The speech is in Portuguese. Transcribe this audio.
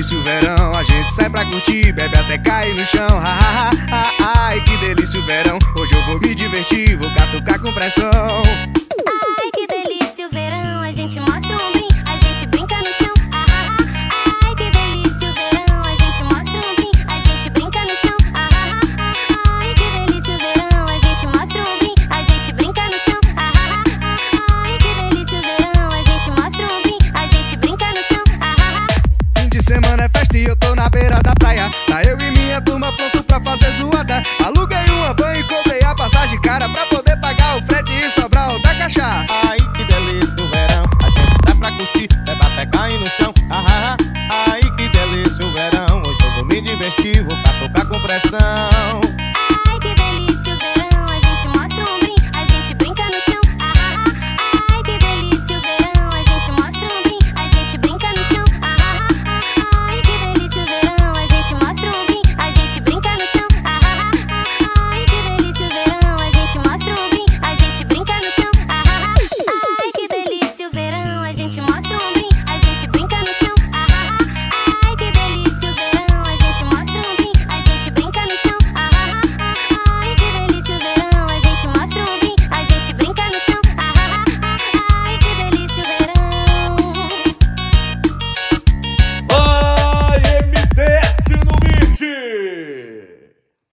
delícia o verão. A gente sai pra curtir, bebe até cair no chão. Ha, ha, ha, ha, ai, que delícia o verão. Hoje eu vou me divertir, vou catucar com pressão. festa e eu tô na beira da praia. Tá eu e minha turma pronto pra fazer zoada. Aluguei uma van e comprei a passagem cara pra